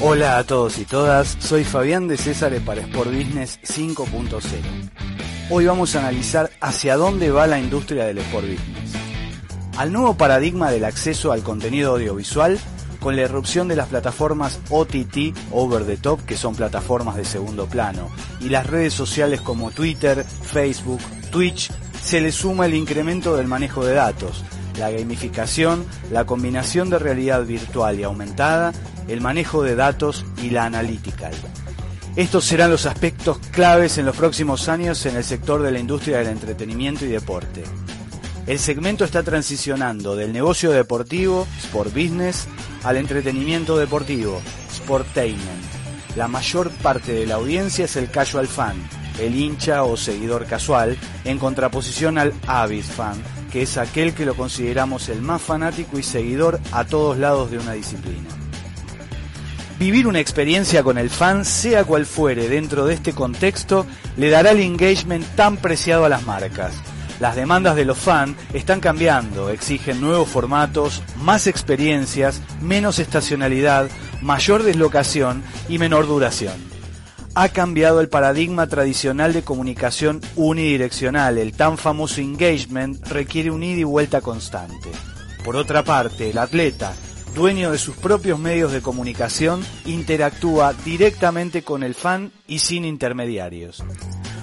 Hola a todos y todas, soy Fabián de César para Sport Business 5.0. Hoy vamos a analizar hacia dónde va la industria del Sport Business. Al nuevo paradigma del acceso al contenido audiovisual, con la irrupción de las plataformas OTT, Over the Top, que son plataformas de segundo plano, y las redes sociales como Twitter, Facebook, Twitch, se le suma el incremento del manejo de datos, la gamificación, la combinación de realidad virtual y aumentada, el manejo de datos y la analítica. Estos serán los aspectos claves en los próximos años en el sector de la industria del entretenimiento y deporte. El segmento está transicionando del negocio deportivo, sport business, al entretenimiento deportivo, sportainment. La mayor parte de la audiencia es el casual fan, el hincha o seguidor casual, en contraposición al avid fan, que es aquel que lo consideramos el más fanático y seguidor a todos lados de una disciplina. Vivir una experiencia con el fan, sea cual fuere dentro de este contexto, le dará el engagement tan preciado a las marcas. Las demandas de los fans están cambiando, exigen nuevos formatos, más experiencias, menos estacionalidad, mayor deslocación y menor duración. Ha cambiado el paradigma tradicional de comunicación unidireccional, el tan famoso engagement requiere un ida y vuelta constante. Por otra parte, el atleta, dueño de sus propios medios de comunicación, interactúa directamente con el fan y sin intermediarios.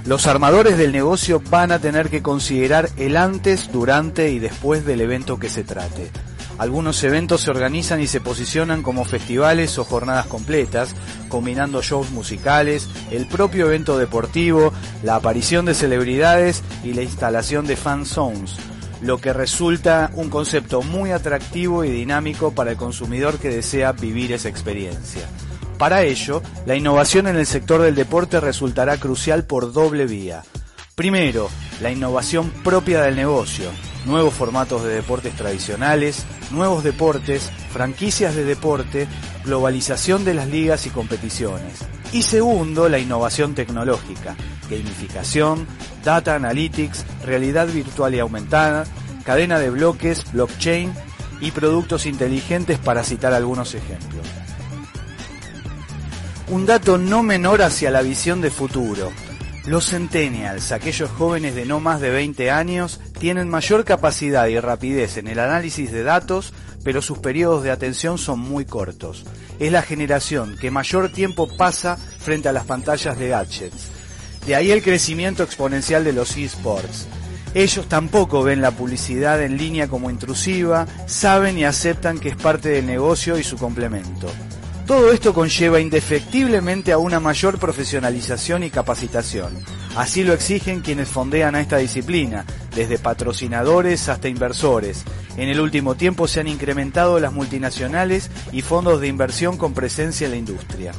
Los armadores del negocio van a tener que considerar el antes, durante y después del evento que se trate. Algunos eventos se organizan y se posicionan como festivales o jornadas completas, combinando shows musicales, el propio evento deportivo, la aparición de celebridades y la instalación de fan zones lo que resulta un concepto muy atractivo y dinámico para el consumidor que desea vivir esa experiencia. Para ello, la innovación en el sector del deporte resultará crucial por doble vía. Primero, la innovación propia del negocio, nuevos formatos de deportes tradicionales, nuevos deportes, franquicias de deporte, globalización de las ligas y competiciones. Y segundo, la innovación tecnológica, gamificación, data analytics, realidad virtual y aumentada, cadena de bloques, blockchain y productos inteligentes para citar algunos ejemplos. Un dato no menor hacia la visión de futuro. Los centennials, aquellos jóvenes de no más de 20 años, tienen mayor capacidad y rapidez en el análisis de datos, pero sus periodos de atención son muy cortos. Es la generación que mayor tiempo pasa frente a las pantallas de gadgets. De ahí el crecimiento exponencial de los esports. Ellos tampoco ven la publicidad en línea como intrusiva, saben y aceptan que es parte del negocio y su complemento. Todo esto conlleva indefectiblemente a una mayor profesionalización y capacitación. Así lo exigen quienes fondean a esta disciplina, desde patrocinadores hasta inversores. En el último tiempo se han incrementado las multinacionales y fondos de inversión con presencia en la industria.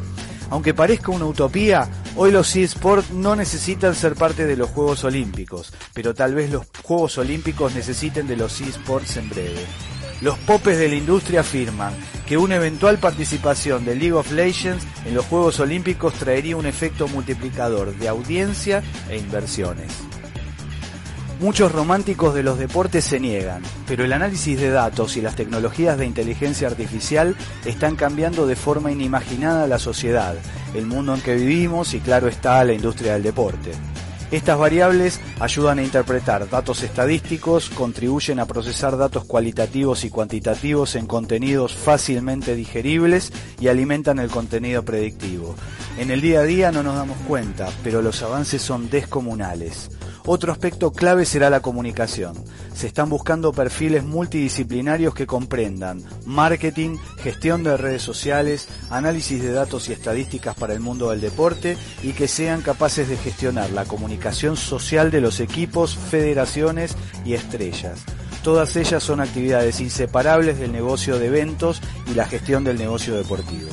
Aunque parezca una utopía, hoy los eSports no necesitan ser parte de los Juegos Olímpicos, pero tal vez los Juegos Olímpicos necesiten de los eSports en breve. Los popes de la industria afirman que una eventual participación de League of Legends en los Juegos Olímpicos traería un efecto multiplicador de audiencia e inversiones. Muchos románticos de los deportes se niegan, pero el análisis de datos y las tecnologías de inteligencia artificial están cambiando de forma inimaginada la sociedad, el mundo en que vivimos y claro está la industria del deporte. Estas variables ayudan a interpretar datos estadísticos, contribuyen a procesar datos cualitativos y cuantitativos en contenidos fácilmente digeribles y alimentan el contenido predictivo. En el día a día no nos damos cuenta, pero los avances son descomunales. Otro aspecto clave será la comunicación. Se están buscando perfiles multidisciplinarios que comprendan marketing, gestión de redes sociales, análisis de datos y estadísticas para el mundo del deporte y que sean capaces de gestionar la comunicación social de los equipos, federaciones y estrellas. Todas ellas son actividades inseparables del negocio de eventos y la gestión del negocio deportivo.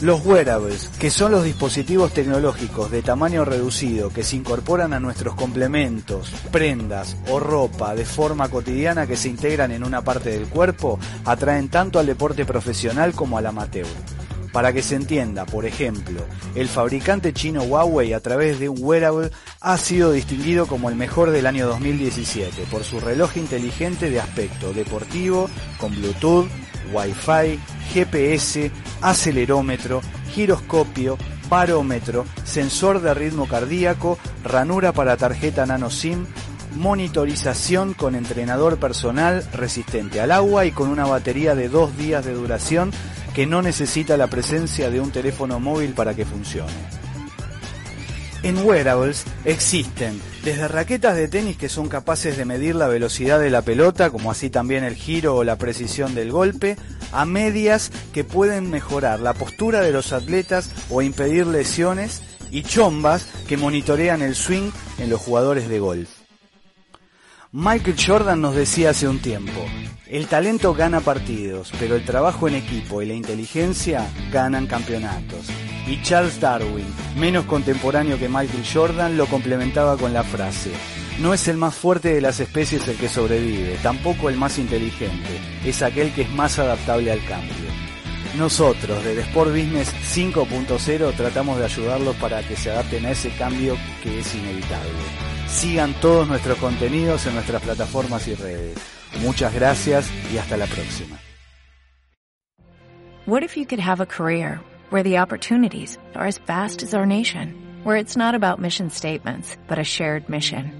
Los wearables, que son los dispositivos tecnológicos de tamaño reducido que se incorporan a nuestros complementos, prendas o ropa de forma cotidiana que se integran en una parte del cuerpo, atraen tanto al deporte profesional como al amateur. Para que se entienda, por ejemplo, el fabricante chino Huawei a través de un wearable ha sido distinguido como el mejor del año 2017 por su reloj inteligente de aspecto deportivo con Bluetooth, Wi-Fi, GPS, acelerómetro, giroscopio, barómetro, sensor de ritmo cardíaco, ranura para tarjeta nano SIM, monitorización con entrenador personal resistente al agua y con una batería de dos días de duración que no necesita la presencia de un teléfono móvil para que funcione. En wearables existen desde raquetas de tenis que son capaces de medir la velocidad de la pelota, como así también el giro o la precisión del golpe, a medias que pueden mejorar la postura de los atletas o impedir lesiones, y chombas que monitorean el swing en los jugadores de golf. Michael Jordan nos decía hace un tiempo, el talento gana partidos, pero el trabajo en equipo y la inteligencia ganan campeonatos. Y Charles Darwin, menos contemporáneo que Michael Jordan, lo complementaba con la frase, no es el más fuerte de las especies el que sobrevive, tampoco el más inteligente, es aquel que es más adaptable al cambio. Nosotros, desde Sport Business 5.0, tratamos de ayudarlos para que se adapten a ese cambio que es inevitable. Sigan todos nuestros contenidos en nuestras plataformas y redes. Muchas gracias y hasta la próxima. What if you could have a career where the opportunities are as vast as our nation, where it's not about mission statements, but a shared mission?